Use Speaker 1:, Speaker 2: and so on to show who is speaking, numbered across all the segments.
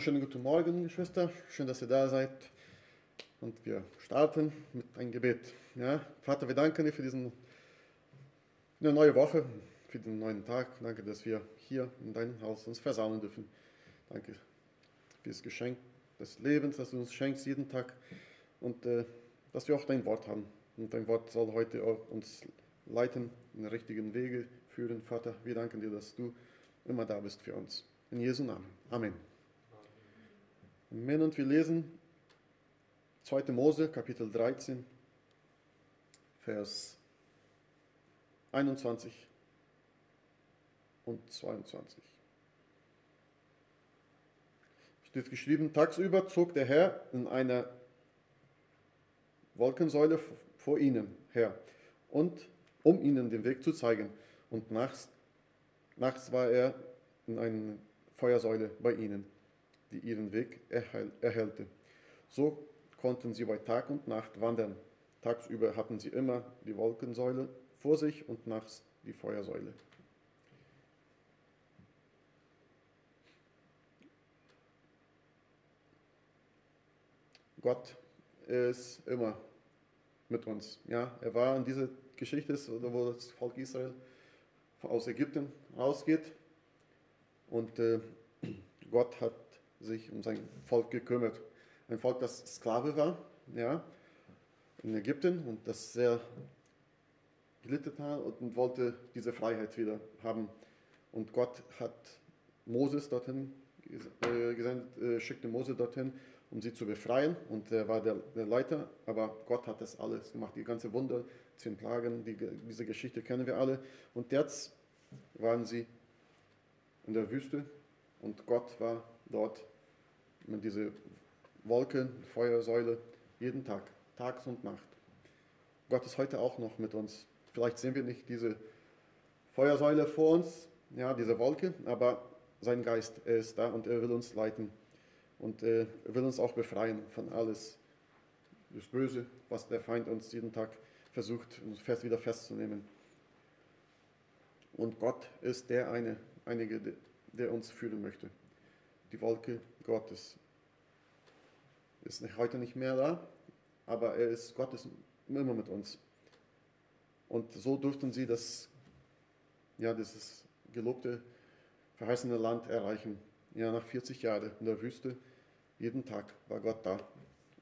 Speaker 1: Schönen guten Morgen, Geschwister. Schön, dass ihr da seid. Und wir starten mit einem Gebet. Ja, Vater, wir danken dir für diesen, eine neue Woche, für den neuen Tag. Danke, dass wir hier in deinem Haus uns versammeln dürfen. Danke für das Geschenk des Lebens, das du uns schenkst jeden Tag. Und äh, dass wir auch dein Wort haben. Und dein Wort soll heute auch uns leiten, in den richtigen Wege führen. Vater, wir danken dir, dass du immer da bist für uns. In Jesu Namen. Amen. Amen. Und wir lesen 2. Mose, Kapitel 13, Vers 21 und 22. Steht geschrieben, tagsüber zog der Herr in einer Wolkensäule vor ihnen her und um ihnen den Weg zu zeigen. Und nachts, nachts war er in einer Feuersäule bei ihnen die ihren Weg erhellte. So konnten sie bei Tag und Nacht wandern. Tagsüber hatten sie immer die Wolkensäule vor sich und nachts die Feuersäule. Gott ist immer mit uns. Ja, er war in dieser Geschichte, wo das Volk Israel aus Ägypten rausgeht und äh, Gott hat sich um sein Volk gekümmert. Ein Volk, das Sklave war, ja, in Ägypten und das sehr gelitten hat und wollte diese Freiheit wieder haben. Und Gott hat Moses dorthin äh, gesendet, äh, schickte Mose dorthin, um sie zu befreien. Und er war der, der, Leiter, aber Gott hat das alles gemacht. Die ganze Wunder, zehn Plagen, die, diese Geschichte kennen wir alle. Und jetzt waren sie in der Wüste und Gott war dort mit dieser Wolke, Feuersäule, jeden Tag, tags und Nacht. Gott ist heute auch noch mit uns. Vielleicht sehen wir nicht diese Feuersäule vor uns, ja, diese Wolke, aber sein Geist, er ist da und er will uns leiten. Und äh, er will uns auch befreien von alles, das Böse, was der Feind uns jeden Tag versucht, uns fest wieder festzunehmen. Und Gott ist der eine, einige, der uns führen möchte die Wolke Gottes. Ist heute nicht mehr da, aber er ist, Gott ist immer mit uns. Und so durften sie das, ja, dieses gelobte, verheißene Land erreichen. Ja, nach 40 Jahren in der Wüste, jeden Tag war Gott da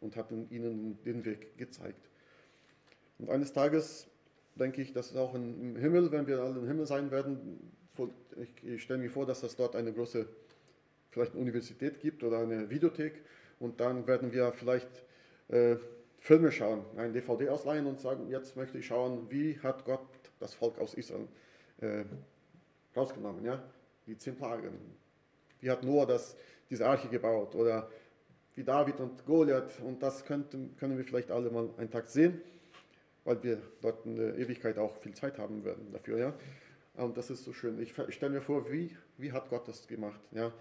Speaker 1: und hat ihnen den Weg gezeigt. Und eines Tages denke ich, dass auch im Himmel, wenn wir alle im Himmel sein werden, ich stelle mir vor, dass das dort eine große vielleicht eine Universität gibt oder eine Videothek und dann werden wir vielleicht äh, Filme schauen, ein DVD ausleihen und sagen, jetzt möchte ich schauen, wie hat Gott das Volk aus Israel äh, rausgenommen, ja? die zehn Plagen. Wie hat Noah das, diese Arche gebaut oder wie David und Goliath und das könnten, können wir vielleicht alle mal einen Tag sehen, weil wir dort in der Ewigkeit auch viel Zeit haben werden dafür, ja. Und das ist so schön. Ich stelle mir vor, wie, wie hat Gott das gemacht, ja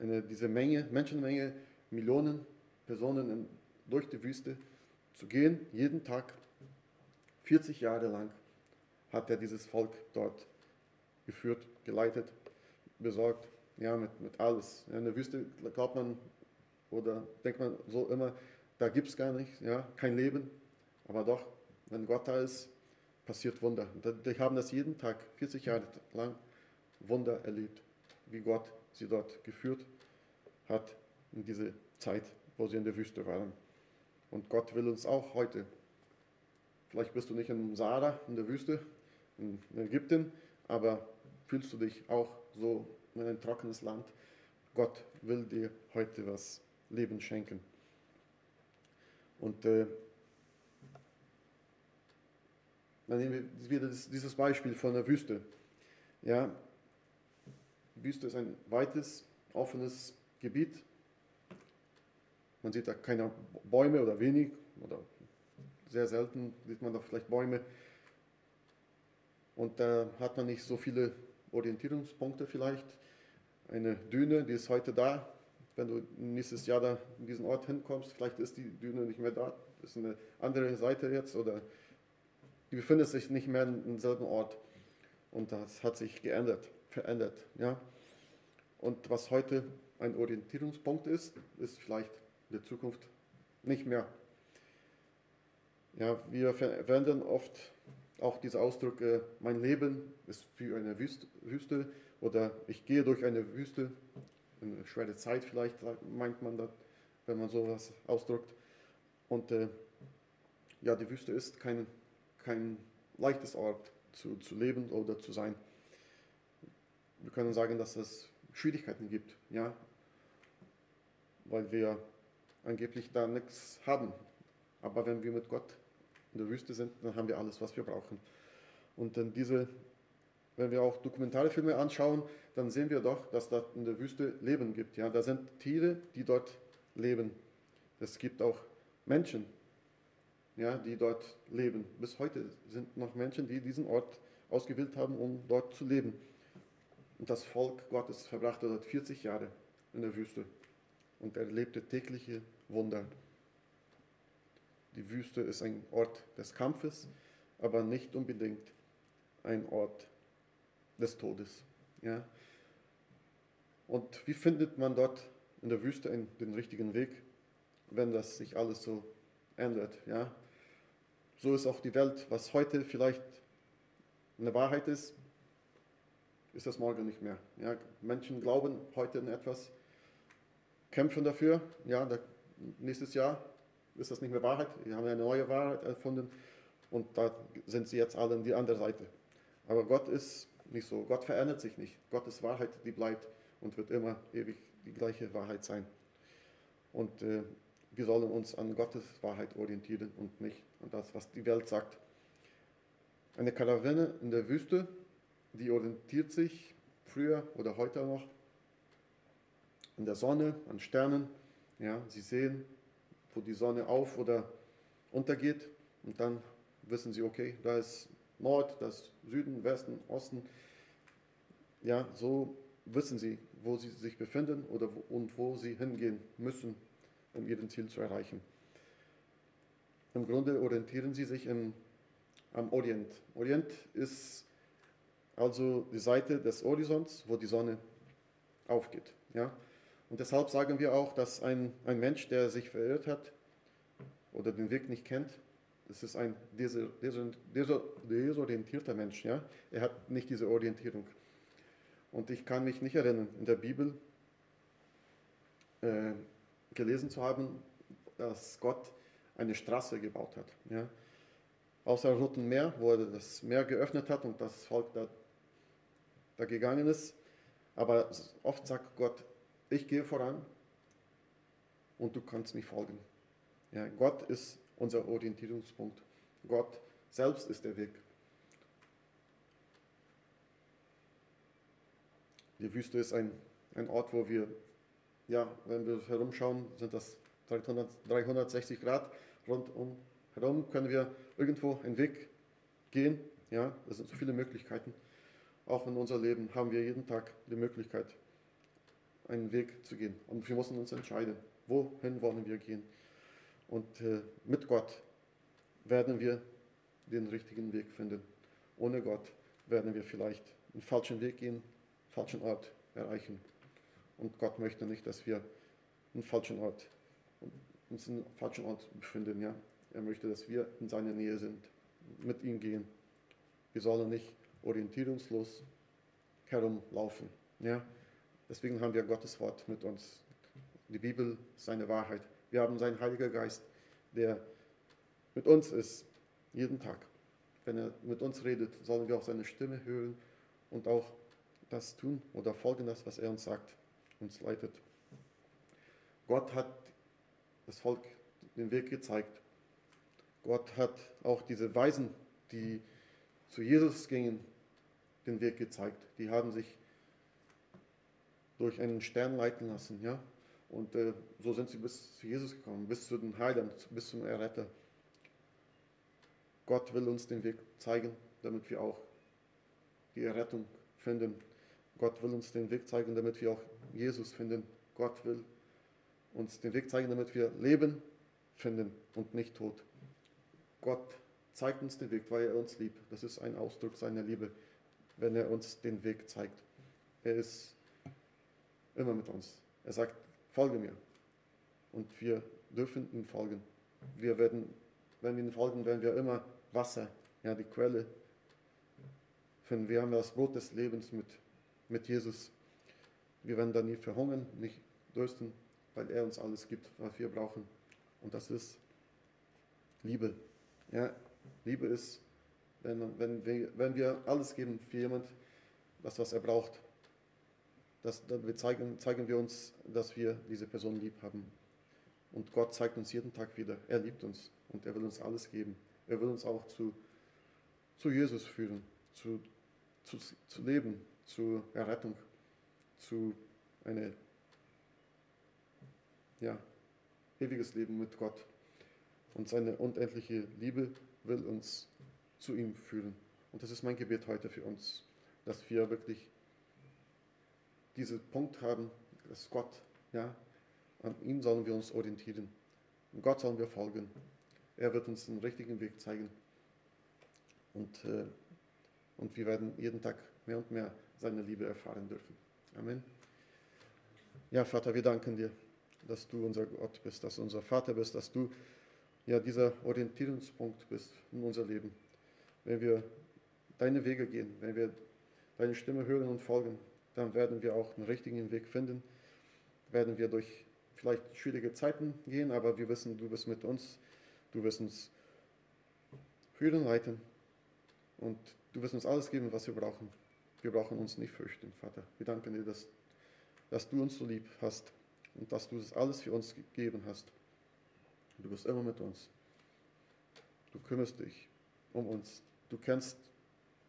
Speaker 1: eine, diese Menge, Menschenmenge, Millionen Personen in, durch die Wüste zu gehen, jeden Tag, 40 Jahre lang hat er dieses Volk dort geführt, geleitet, besorgt, ja, mit, mit alles. In der Wüste glaubt man oder denkt man so immer, da gibt es gar nichts, ja, kein Leben, aber doch, wenn Gott da ist, passiert Wunder. Die haben das jeden Tag, 40 Jahre lang, Wunder erlebt, wie Gott sie dort geführt hat in diese Zeit, wo sie in der Wüste waren. Und Gott will uns auch heute, vielleicht bist du nicht in Sahara, in der Wüste, in Ägypten, aber fühlst du dich auch so in ein trockenes Land. Gott will dir heute was Leben schenken. Und äh, dann nehmen wir wieder dieses Beispiel von der Wüste. Ja, Wüste ist ein weites, offenes Gebiet. Man sieht da keine Bäume oder wenig oder sehr selten sieht man da vielleicht Bäume. Und da hat man nicht so viele Orientierungspunkte vielleicht. Eine Düne, die ist heute da. Wenn du nächstes Jahr da in diesen Ort hinkommst, vielleicht ist die Düne nicht mehr da. Das ist eine andere Seite jetzt oder die befindet sich nicht mehr im selben Ort. Und das hat sich geändert verändert. Ja? Und was heute ein Orientierungspunkt ist, ist vielleicht in der Zukunft nicht mehr. Ja, wir verwenden oft auch diese Ausdrücke, mein Leben ist wie eine Wüste oder ich gehe durch eine Wüste, eine schwere Zeit vielleicht, meint man das, wenn man sowas ausdrückt. Und äh, ja, die Wüste ist kein, kein leichtes Ort zu, zu leben oder zu sein. Wir können sagen, dass es Schwierigkeiten gibt, ja, weil wir angeblich da nichts haben. Aber wenn wir mit Gott in der Wüste sind, dann haben wir alles, was wir brauchen. Und dann diese, wenn wir auch Dokumentarfilme anschauen, dann sehen wir doch, dass da in der Wüste Leben gibt. Ja, da sind Tiere, die dort leben. Es gibt auch Menschen, ja, die dort leben. Bis heute sind noch Menschen, die diesen Ort ausgewählt haben, um dort zu leben. Und das Volk Gottes verbrachte dort 40 Jahre in der Wüste und erlebte tägliche Wunder. Die Wüste ist ein Ort des Kampfes, aber nicht unbedingt ein Ort des Todes. Ja? Und wie findet man dort in der Wüste den richtigen Weg, wenn das sich alles so ändert? Ja? So ist auch die Welt, was heute vielleicht eine Wahrheit ist, ist das morgen nicht mehr. Ja, Menschen glauben heute in etwas, kämpfen dafür. Ja, da, nächstes Jahr ist das nicht mehr Wahrheit. Wir haben eine neue Wahrheit erfunden und da sind sie jetzt alle in die andere Seite. Aber Gott ist nicht so. Gott verändert sich nicht. Gottes Wahrheit, die bleibt und wird immer ewig die gleiche Wahrheit sein. Und äh, wir sollen uns an Gottes Wahrheit orientieren und nicht an das, was die Welt sagt. Eine Karawane in der Wüste die orientiert sich früher oder heute noch an der Sonne, an Sternen. Ja, sie sehen, wo die Sonne auf oder untergeht und dann wissen sie, okay, da ist Nord, da ist Süden, Westen, Osten. Ja, so wissen sie, wo sie sich befinden oder wo, und wo sie hingehen müssen, um ihren Ziel zu erreichen. Im Grunde orientieren sie sich im, am Orient. Orient ist also die Seite des Horizonts, wo die Sonne aufgeht. Ja? Und deshalb sagen wir auch, dass ein, ein Mensch, der sich verirrt hat oder den Weg nicht kennt, das ist ein desorientierter Mensch. Ja? Er hat nicht diese Orientierung. Und ich kann mich nicht erinnern, in der Bibel äh, gelesen zu haben, dass Gott eine Straße gebaut hat. Ja? Außer Roten Meer, wo er das Meer geöffnet hat und das Volk da da gegangen ist. Aber oft sagt Gott, ich gehe voran und du kannst mir folgen. Ja, Gott ist unser Orientierungspunkt. Gott selbst ist der Weg. Die Wüste ist ein, ein Ort, wo wir, ja, wenn wir herumschauen, sind das 300, 360 Grad rundum herum, können wir irgendwo einen Weg gehen. Ja, das sind so viele Möglichkeiten. Auch in unser Leben haben wir jeden Tag die Möglichkeit, einen Weg zu gehen. Und wir müssen uns entscheiden, wohin wollen wir gehen. Und äh, mit Gott werden wir den richtigen Weg finden. Ohne Gott werden wir vielleicht einen falschen Weg gehen, einen falschen Ort erreichen. Und Gott möchte nicht, dass wir einen falschen Ort, uns einen falschen Ort befinden. Ja? Er möchte, dass wir in seiner Nähe sind, mit ihm gehen. Wir sollen nicht orientierungslos herumlaufen. Ja? Deswegen haben wir Gottes Wort mit uns. Die Bibel seine Wahrheit. Wir haben seinen Heiligen Geist, der mit uns ist, jeden Tag. Wenn er mit uns redet, sollen wir auch seine Stimme hören und auch das tun oder folgen das, was er uns sagt, uns leitet. Gott hat das Volk den Weg gezeigt. Gott hat auch diese Weisen, die zu Jesus gingen, den Weg gezeigt. Die haben sich durch einen Stern leiten lassen, ja. Und äh, so sind sie bis zu Jesus gekommen, bis zu den Heiland, bis zum Erretter. Gott will uns den Weg zeigen, damit wir auch die Errettung finden. Gott will uns den Weg zeigen, damit wir auch Jesus finden. Gott will uns den Weg zeigen, damit wir Leben finden und nicht Tod. Gott zeigt uns den Weg, weil er uns liebt. Das ist ein Ausdruck seiner Liebe wenn er uns den Weg zeigt. Er ist immer mit uns. Er sagt, folge mir. Und wir dürfen ihm folgen. Wir werden, wenn wir ihm folgen, werden wir immer Wasser, ja, die Quelle finden. Wir haben das Brot des Lebens mit, mit Jesus. Wir werden da nie verhungern, nicht dürsten, weil er uns alles gibt, was wir brauchen. Und das ist Liebe. Ja, Liebe ist, wenn, wenn, wir, wenn wir alles geben für jemand, das, was er braucht, das, dann zeigen, zeigen wir uns, dass wir diese Person lieb haben. Und Gott zeigt uns jeden Tag wieder, er liebt uns und er will uns alles geben. Er will uns auch zu, zu Jesus führen, zu, zu, zu Leben, zu Errettung, zu einem ja, ewiges Leben mit Gott. Und seine unendliche Liebe will uns zu ihm führen. Und das ist mein Gebet heute für uns, dass wir wirklich diesen Punkt haben, dass Gott, ja, an ihm sollen wir uns orientieren. Und Gott sollen wir folgen. Er wird uns den richtigen Weg zeigen. Und, äh, und wir werden jeden Tag mehr und mehr seine Liebe erfahren dürfen. Amen. Ja, Vater, wir danken dir, dass du unser Gott bist, dass du unser Vater bist, dass du ja dieser Orientierungspunkt bist in unser Leben. Wenn wir deine Wege gehen, wenn wir deine Stimme hören und folgen, dann werden wir auch einen richtigen Weg finden. Werden wir durch vielleicht schwierige Zeiten gehen, aber wir wissen, du bist mit uns. Du wirst uns führen, leiten und du wirst uns alles geben, was wir brauchen. Wir brauchen uns nicht fürchten, Vater. Wir danken dir, dass, dass du uns so lieb hast und dass du das alles für uns gegeben hast. Du bist immer mit uns. Du kümmerst dich um uns. Du kennst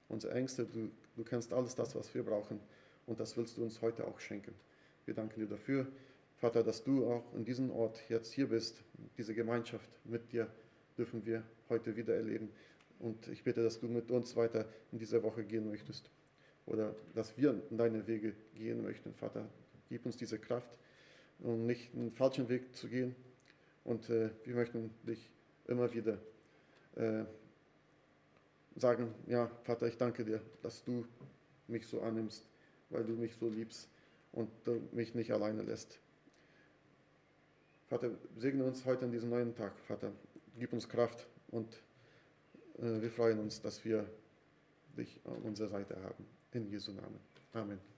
Speaker 1: unsere Ängste, du, du kennst alles das, was wir brauchen. Und das willst du uns heute auch schenken. Wir danken dir dafür, Vater, dass du auch in diesem Ort jetzt hier bist. Diese Gemeinschaft mit dir dürfen wir heute wieder erleben. Und ich bitte, dass du mit uns weiter in dieser Woche gehen möchtest. Oder dass wir in deine Wege gehen möchten, Vater. Gib uns diese Kraft, um nicht einen falschen Weg zu gehen. Und äh, wir möchten dich immer wieder äh, sagen, ja, Vater, ich danke dir, dass du mich so annimmst weil du mich so liebst und mich nicht alleine lässt. Vater, segne uns heute an diesem neuen Tag, Vater. Gib uns Kraft und äh, wir freuen uns, dass wir dich an unserer Seite haben. In Jesu Namen. Amen.